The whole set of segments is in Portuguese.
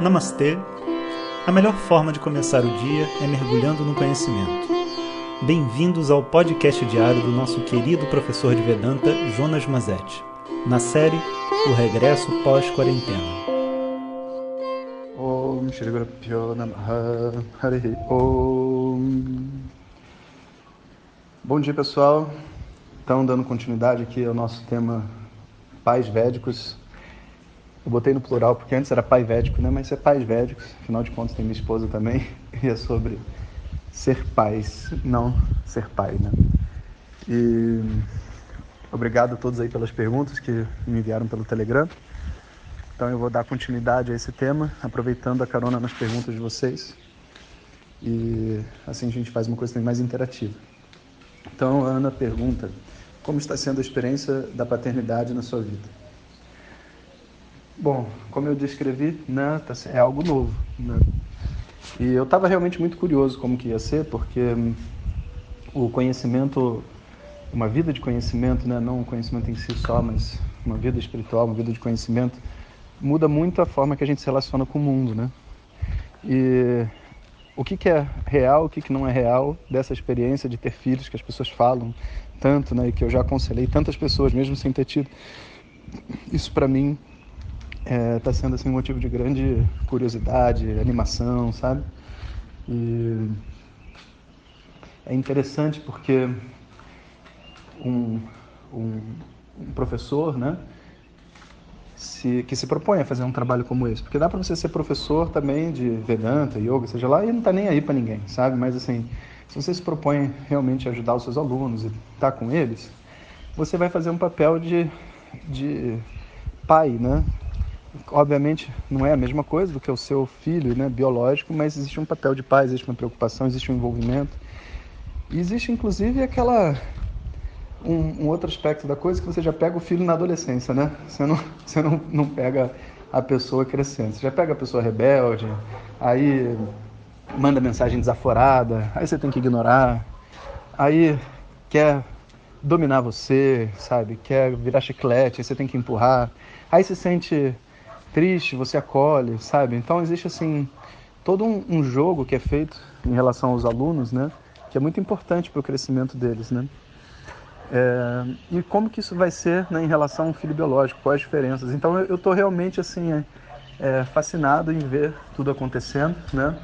Namastê! A melhor forma de começar o dia é mergulhando no conhecimento. Bem-vindos ao podcast diário do nosso querido professor de Vedanta, Jonas Mazetti, na série O Regresso Pós-Quarentena. Om Shri Bom dia pessoal, então dando continuidade aqui ao nosso tema pais védicos eu botei no plural porque antes era pai védico, né? Mas é pais védicos, afinal de contas tem minha esposa também, e é sobre ser pais, não ser pai, né? E obrigado a todos aí pelas perguntas que me enviaram pelo Telegram. Então eu vou dar continuidade a esse tema, aproveitando a carona nas perguntas de vocês. E assim a gente faz uma coisa mais interativa. Então a Ana pergunta: como está sendo a experiência da paternidade na sua vida? Bom, como eu descrevi, né, tá é algo novo. Né? E eu estava realmente muito curioso como que ia ser, porque hum, o conhecimento, uma vida de conhecimento, né, não um conhecimento em si só, mas uma vida espiritual, uma vida de conhecimento, muda muito a forma que a gente se relaciona com o mundo, né? E o que, que é real, o que, que não é real dessa experiência de ter filhos que as pessoas falam tanto, né, e que eu já aconselhei tantas pessoas, mesmo sem ter tido. Isso para mim está é, tá sendo assim um motivo de grande curiosidade, animação, sabe? E é interessante porque um, um, um professor, né, se, que se propõe a fazer um trabalho como esse, porque dá para você ser professor também de Vedanta, Yoga, seja lá, e não tá nem aí para ninguém, sabe? Mas assim, se você se propõe realmente a ajudar os seus alunos e estar tá com eles, você vai fazer um papel de, de pai, né? Obviamente não é a mesma coisa do que o seu filho né, biológico, mas existe um papel de pai, existe uma preocupação, existe um envolvimento. E existe inclusive aquela um, um, outro aspecto da coisa que você já pega o filho na adolescência, né? Você não, você não, não pega a pessoa crescendo. Você já pega a pessoa rebelde, aí manda mensagem desaforada, aí você tem que ignorar, aí quer dominar você, sabe? Quer virar chiclete, aí você tem que empurrar, aí se sente triste, você acolhe, sabe? Então existe assim todo um, um jogo que é feito em relação aos alunos, né? Que é muito importante para o crescimento deles, né? É, e como que isso vai ser né, em relação ao filho biológico? Quais as diferenças? Então eu estou realmente assim é, é, fascinado em ver tudo acontecendo, né?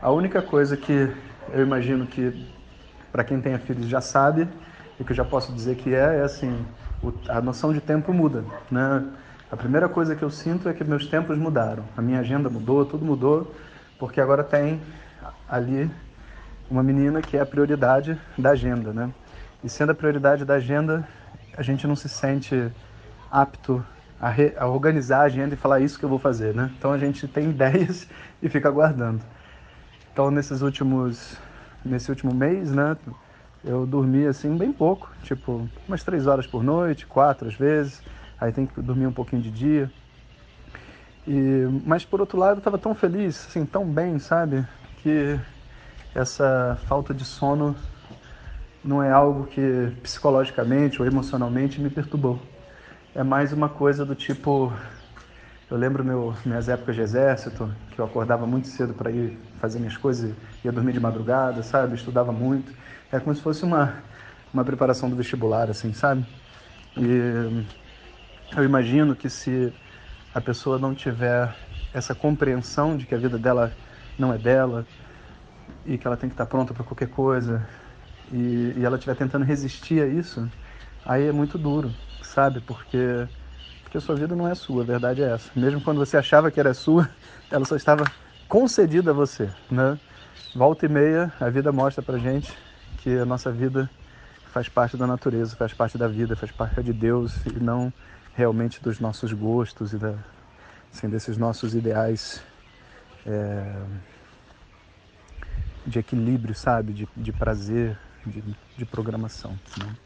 A única coisa que eu imagino que para quem tenha filhos já sabe e que eu já posso dizer que é, é assim, o, a noção de tempo muda, né? A primeira coisa que eu sinto é que meus tempos mudaram. A minha agenda mudou, tudo mudou, porque agora tem ali uma menina que é a prioridade da agenda, né? E sendo a prioridade da agenda, a gente não se sente apto a, re, a organizar a agenda e falar isso que eu vou fazer, né? Então a gente tem ideias e fica aguardando. Então nesses últimos, nesse último mês, né? Eu dormi assim bem pouco, tipo umas três horas por noite, quatro às vezes aí tem que dormir um pouquinho de dia. E, mas por outro lado, eu estava tão feliz, assim, tão bem, sabe? Que essa falta de sono não é algo que psicologicamente ou emocionalmente me perturbou. É mais uma coisa do tipo, eu lembro meu, minhas épocas de exército, que eu acordava muito cedo para ir fazer minhas coisas, ia dormir de madrugada, sabe? estudava muito. É como se fosse uma uma preparação do vestibular, assim, sabe? E eu imagino que se a pessoa não tiver essa compreensão de que a vida dela não é dela e que ela tem que estar pronta para qualquer coisa e, e ela estiver tentando resistir a isso, aí é muito duro, sabe? Porque porque a sua vida não é sua, a verdade é essa. Mesmo quando você achava que era sua, ela só estava concedida a você, né? Volta e meia, a vida mostra pra gente que a nossa vida faz parte da natureza, faz parte da vida, faz parte de Deus e não realmente dos nossos gostos e da, assim, desses nossos ideais é, de equilíbrio, sabe? De, de prazer, de, de programação. Né?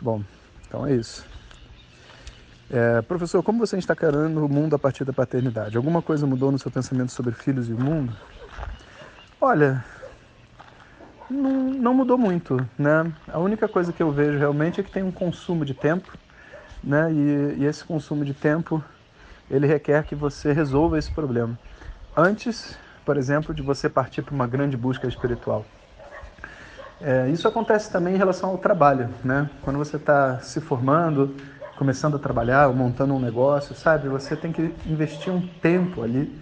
Bom, então é isso. É, professor, como você está encarando o mundo a partir da paternidade? Alguma coisa mudou no seu pensamento sobre filhos e o mundo? Olha, não, não mudou muito, né? A única coisa que eu vejo realmente é que tem um consumo de tempo né? E, e esse consumo de tempo ele requer que você resolva esse problema. antes, por exemplo, de você partir para uma grande busca espiritual. É, isso acontece também em relação ao trabalho, né? Quando você está se formando, começando a trabalhar, ou montando um negócio, sabe? Você tem que investir um tempo ali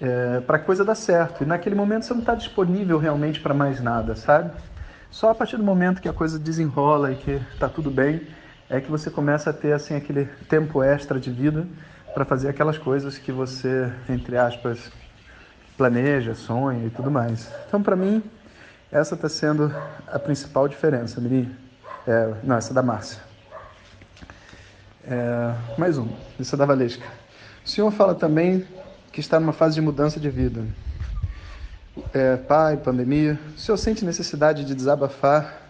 é, para a coisa dar certo. E naquele momento você não está disponível realmente para mais nada, sabe? Só a partir do momento que a coisa desenrola e que está tudo bem, é que você começa a ter assim aquele tempo extra de vida para fazer aquelas coisas que você, entre aspas, planeja, sonha e tudo mais. Então, para mim, essa está sendo a principal diferença, Miri. É, não, essa é da Márcia. É, mais um, essa é da Valesca. O senhor fala também que está numa fase de mudança de vida. É, pai, pandemia. O senhor sente necessidade de desabafar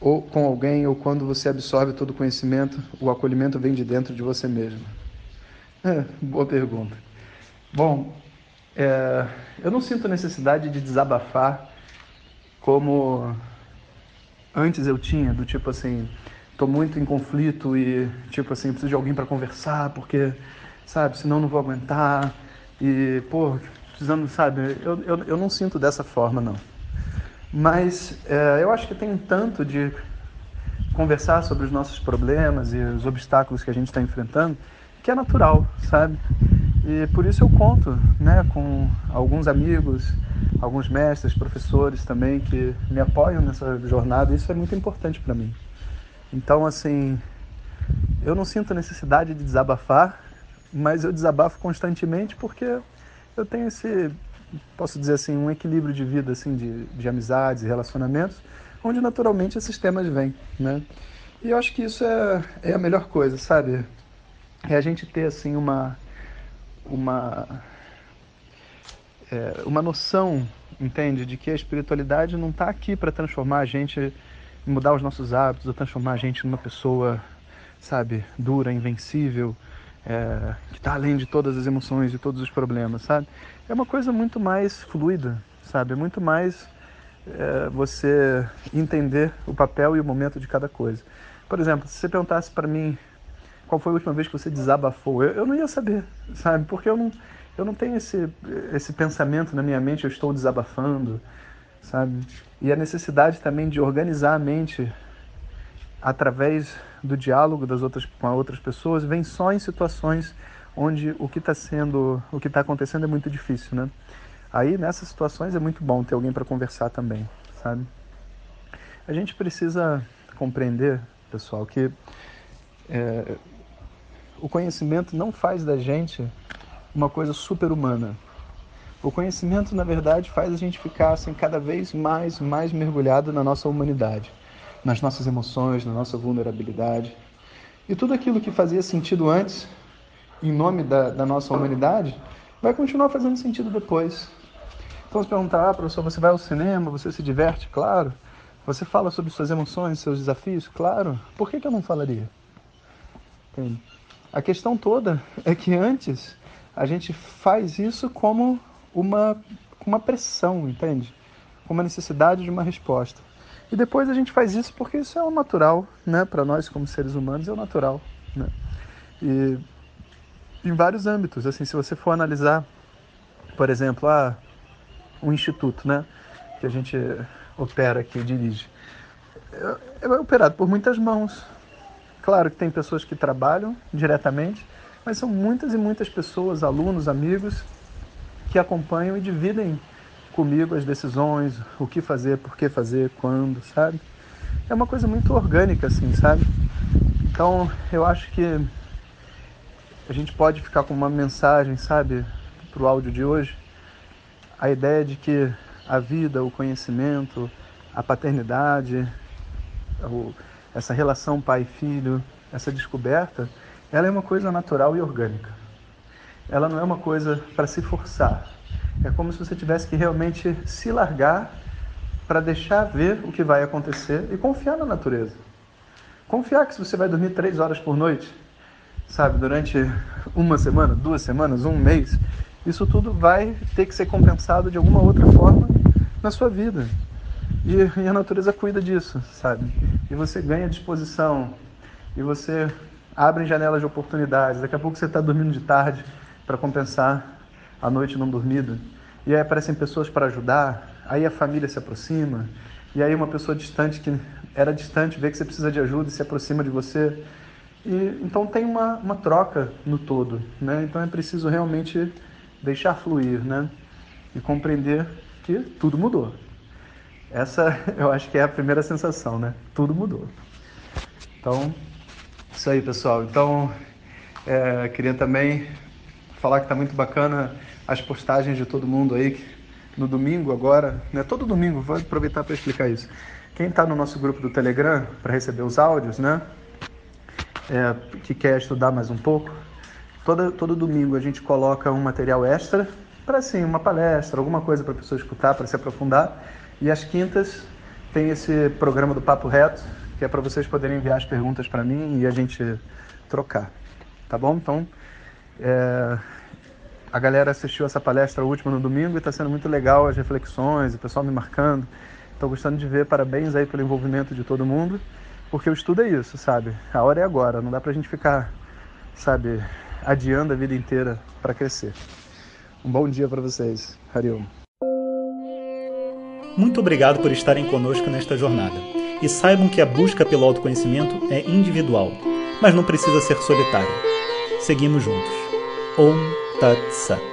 ou com alguém, ou quando você absorve todo o conhecimento, o acolhimento vem de dentro de você mesmo? É, boa pergunta. Bom, é, eu não sinto necessidade de desabafar como antes eu tinha, do tipo assim, tô muito em conflito e tipo assim, preciso de alguém para conversar, porque, sabe, senão não vou aguentar. E, pô, precisando, sabe, eu, eu, eu não sinto dessa forma, não. Mas é, eu acho que tem um tanto de conversar sobre os nossos problemas e os obstáculos que a gente está enfrentando que é natural, sabe? E por isso eu conto, né, com alguns amigos, alguns mestres, professores também que me apoiam nessa jornada. Isso é muito importante para mim. Então, assim, eu não sinto necessidade de desabafar, mas eu desabafo constantemente porque eu tenho esse posso dizer assim, um equilíbrio de vida, assim, de, de amizades e relacionamentos, onde naturalmente esses temas vêm, né? E eu acho que isso é, é a melhor coisa, sabe? É a gente ter, assim, uma... uma é, uma noção, entende, de que a espiritualidade não está aqui para transformar a gente, mudar os nossos hábitos, ou transformar a gente numa pessoa, sabe, dura, invencível, é, que está além de todas as emoções e todos os problemas, sabe? É uma coisa muito mais fluida, sabe? É muito mais é, você entender o papel e o momento de cada coisa. Por exemplo, se você perguntasse para mim qual foi a última vez que você desabafou, eu, eu não ia saber, sabe? Porque eu não, eu não tenho esse, esse pensamento na minha mente, eu estou desabafando, sabe? E a necessidade também de organizar a mente através do diálogo das outras com outras pessoas vem só em situações onde o que está sendo, o que está acontecendo é muito difícil, né? Aí nessas situações é muito bom ter alguém para conversar também, sabe? A gente precisa compreender, pessoal, que é, o conhecimento não faz da gente uma coisa super humana. O conhecimento, na verdade, faz a gente ficar assim, cada vez mais, mais mergulhado na nossa humanidade nas nossas emoções, na nossa vulnerabilidade. E tudo aquilo que fazia sentido antes, em nome da, da nossa humanidade, vai continuar fazendo sentido depois. Então, se perguntar, ah, professor, você vai ao cinema, você se diverte? Claro. Você fala sobre suas emoções, seus desafios? Claro. Por que, que eu não falaria? Entende? A questão toda é que antes a gente faz isso como uma, uma pressão, entende? Como uma necessidade de uma resposta. E depois a gente faz isso porque isso é o natural, né? Para nós como seres humanos é o natural, né? E em vários âmbitos, assim, se você for analisar, por exemplo, ah, um instituto, né? Que a gente opera aqui, dirige. É, é operado por muitas mãos. Claro que tem pessoas que trabalham diretamente, mas são muitas e muitas pessoas, alunos, amigos, que acompanham e dividem comigo as decisões, o que fazer, por que fazer, quando, sabe? É uma coisa muito orgânica, assim, sabe? Então, eu acho que a gente pode ficar com uma mensagem, sabe, para o áudio de hoje. A ideia de que a vida, o conhecimento, a paternidade, essa relação pai-filho, essa descoberta, ela é uma coisa natural e orgânica. Ela não é uma coisa para se forçar, é como se você tivesse que realmente se largar para deixar ver o que vai acontecer e confiar na natureza. Confiar que se você vai dormir três horas por noite, sabe, durante uma semana, duas semanas, um mês, isso tudo vai ter que ser compensado de alguma outra forma na sua vida. E, e a natureza cuida disso, sabe? E você ganha disposição, e você abre janelas de oportunidades. Daqui a pouco você está dormindo de tarde para compensar a noite não dormida. E aí aparecem pessoas para ajudar, aí a família se aproxima, e aí uma pessoa distante que era distante vê que você precisa de ajuda e se aproxima de você. E, então tem uma, uma troca no todo, né? Então é preciso realmente deixar fluir, né? E compreender que tudo mudou. Essa eu acho que é a primeira sensação, né? Tudo mudou. Então, isso aí, pessoal. Então, é, queria também falar que está muito bacana as postagens de todo mundo aí no domingo agora, né? Todo domingo, vou aproveitar para explicar isso. Quem está no nosso grupo do Telegram para receber os áudios, né? É, que quer estudar mais um pouco, todo, todo domingo a gente coloca um material extra para assim uma palestra, alguma coisa para a pessoa escutar, para se aprofundar. E às quintas tem esse programa do Papo Reto, que é para vocês poderem enviar as perguntas para mim e a gente trocar. Tá bom? Então, é... a galera assistiu essa palestra última no domingo e está sendo muito legal as reflexões, o pessoal me marcando. Estou gostando de ver, parabéns aí pelo envolvimento de todo mundo, porque o estudo é isso, sabe? A hora é agora, não dá para a gente ficar, sabe, adiando a vida inteira para crescer. Um bom dia para vocês. Hariom. Muito obrigado por estarem conosco nesta jornada. E saibam que a busca pelo autoconhecimento é individual, mas não precisa ser solitária. Seguimos juntos. Om Tat Sat.